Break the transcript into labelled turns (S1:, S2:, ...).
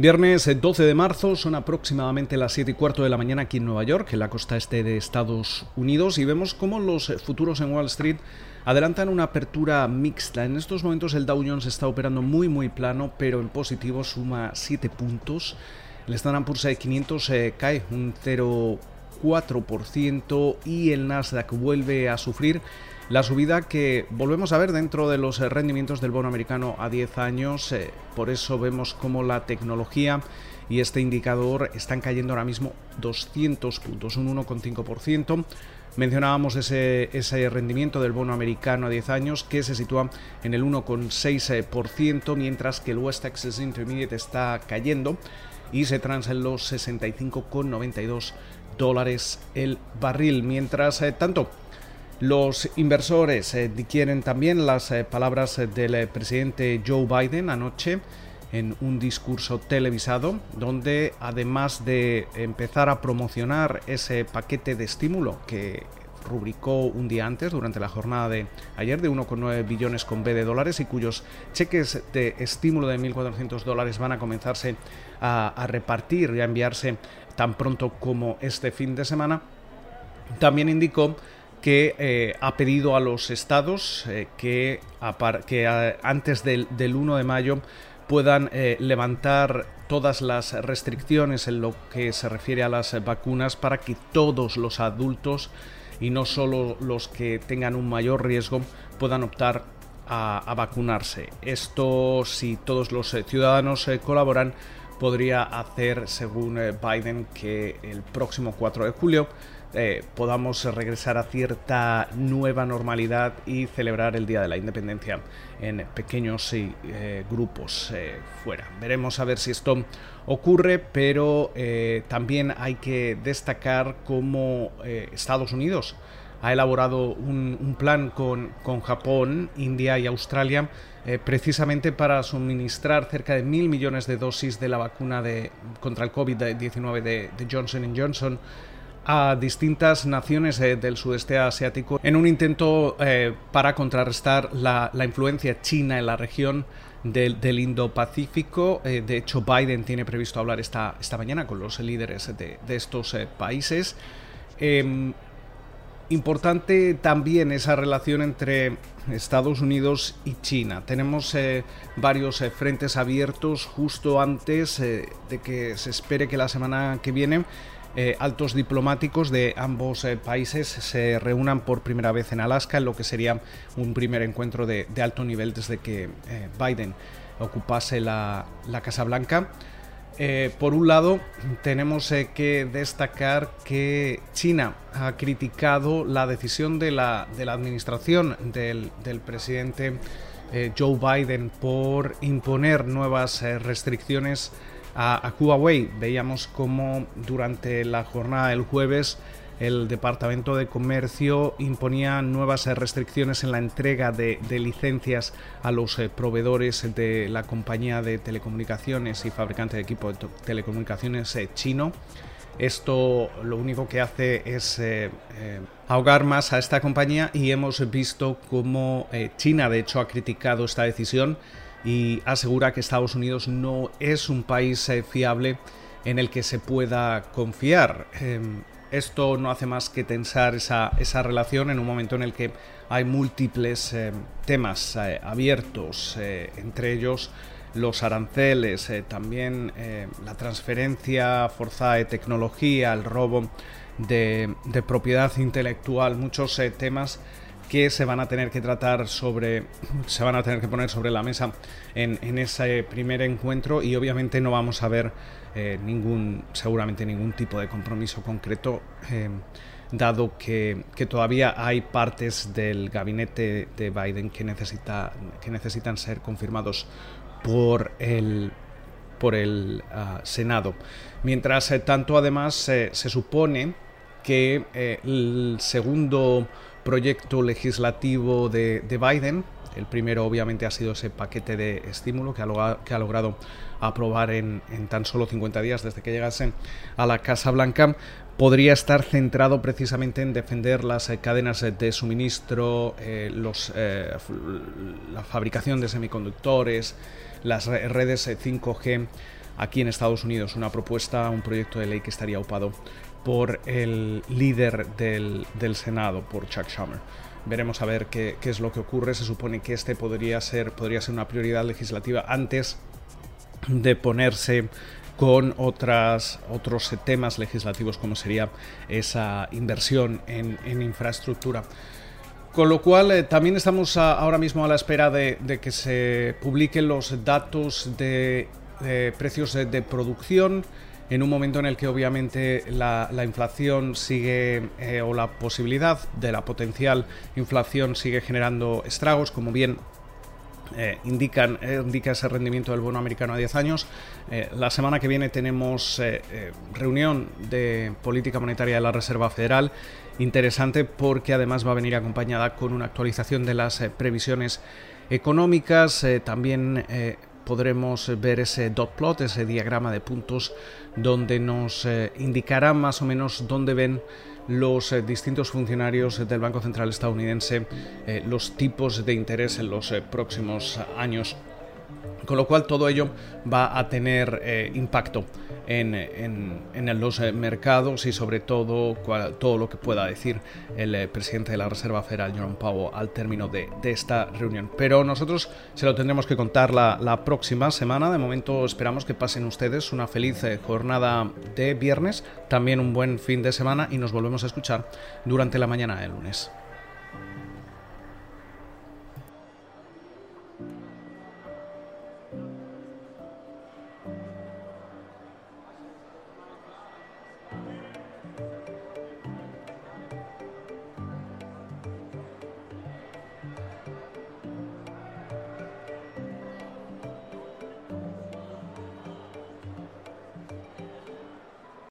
S1: Viernes 12 de marzo, son aproximadamente las 7 y cuarto de la mañana aquí en Nueva York, en la costa este de Estados Unidos, y vemos cómo los futuros en Wall Street adelantan una apertura mixta. En estos momentos el Dow Jones está operando muy muy plano, pero en positivo suma 7 puntos. El Standard Poor's 500 eh, cae un 0,4% y el Nasdaq vuelve a sufrir la subida que volvemos a ver dentro de los eh, rendimientos del bono americano a 10 años, eh, por eso vemos como la tecnología y este indicador están cayendo ahora mismo 200 puntos, un 1,5%. Mencionábamos ese, ese, rendimiento del bono americano a 10 años que se sitúa en el 1,6%, mientras que el West Texas Intermediate está cayendo y se transa en los 65,92 dólares el barril. Mientras eh, tanto, los inversores eh, quieren también las eh, palabras eh, del presidente Joe Biden anoche en un discurso televisado donde además de empezar a promocionar ese paquete de estímulo que rubricó un día antes durante la jornada de ayer de 1,9 billones con B de dólares y cuyos cheques de estímulo de 1.400 dólares van a comenzarse a, a repartir y a enviarse tan pronto como este fin de semana, también indicó que eh, ha pedido a los estados eh, que, que antes del, 1 de mayo puedan eh, levantar todas las restricciones en lo que se refiere a las vacunas para que todos los adultos y no solo los que tengan un mayor riesgo puedan optar a vacunarse. Esto, si todos los ciudadanos colaboran, podría hacer, según Biden, que el próximo 4 de julio eh, podamos regresar a cierta nueva normalidad y celebrar el Día de la Independencia en pequeños eh, grupos eh, fuera. Veremos a ver si esto ocurre, pero también hay que destacar cómo Estados Unidos ha elaborado un, plan con, Japón, India y Australia precisamente para suministrar cerca de mil millones de dosis de la vacuna de, contra el COVID-19 de, de Johnson Johnson a distintas naciones eh, del sudeste asiático en un intento eh, para contrarrestar la, influencia china en la región del, Indo-Pacífico. Eh, de hecho, Biden tiene previsto hablar esta, esta mañana con los líderes de, estos países. Importante también esa relación entre Estados Unidos y China. Tenemos varios frentes abiertos justo antes de que se espere que la semana que viene eh, altos diplomáticos de ambos eh, países se reúnan por primera vez en Alaska, en lo que sería un primer encuentro de, alto nivel desde que eh, Biden ocupase la, Casa Blanca. Por un lado, tenemos que destacar que China ha criticado la decisión de la, de la administración del, del presidente Joe Biden por imponer nuevas restricciones a, Huawei. Veíamos cómo durante la jornada del jueves el Departamento de Comercio imponía nuevas restricciones en la entrega de, licencias a los eh, proveedores de la compañía de telecomunicaciones y fabricante de equipo de telecomunicaciones eh, chino. Esto lo único que hace es eh, ahogar más a esta compañía y hemos visto cómo China de hecho ha criticado esta decisión y asegura que Estados Unidos no es un país eh, fiable en el que se pueda confiar. Esto no hace más que tensar esa, relación en un momento en el que hay múltiples em, temas eh, abiertos, eh, entre ellos los aranceles, también la transferencia forzada de tecnología, el robo de propiedad intelectual, muchos temas que se van a tener que tratar sobre, se van a tener que poner sobre la mesa en, ese primer encuentro y obviamente no vamos a ver eh, ningún, seguramente ningún tipo de compromiso concreto. Eh, dado que, todavía hay partes del gabinete de Biden que, necesita, que necesitan ser confirmados por el, por el ah, Senado. Mientras eh, tanto, además, se supone que el segundo proyecto legislativo de, Biden. El primero obviamente ha sido ese paquete de estímulo que ha, logrado aprobar en, tan solo 50 días desde que llegase a la Casa Blanca. Podría estar centrado precisamente en defender las eh, cadenas de suministro, eh, eh, la fabricación de semiconductores, las redes 5G aquí en Estados Unidos, una propuesta, un proyecto de ley que estaría upado por el líder del, Senado, por Chuck Schumer. Veremos a ver qué, qué, es lo que ocurre. Se supone que este podría ser, podría ser una prioridad legislativa antes de ponerse con otras, otros temas legislativos como sería esa inversión en, infraestructura. Con lo cual, eh, también estamos ahora mismo a la espera de, que se publiquen los datos de, precios de, producción en un momento en el que obviamente la, inflación sigue eh, o la posibilidad de la potencial inflación sigue generando estragos, como bien eh, indican, eh, indica ese rendimiento del bono americano a 10 años. La semana que viene tenemos reunión de política monetaria de la Reserva Federal. Interesante porque además va a venir acompañada con una actualización de las previsiones económicas. también podremos ver ese dot plot, ese diagrama de puntos donde nos indicará más o menos dónde ven los eh, distintos funcionarios del Banco Central estadounidense eh, los tipos de interés en los eh, próximos años. Con lo cual todo ello va a tener impacto en, los mercados y sobre todo todo lo que pueda decir el presidente de la Reserva Federal, Jerome Powell, al término de, esta reunión. Pero nosotros se lo tendremos que contar la, la, próxima semana. De momento esperamos que pasen ustedes una feliz jornada de viernes, también un buen fin de semana y nos volvemos a escuchar durante la mañana del lunes.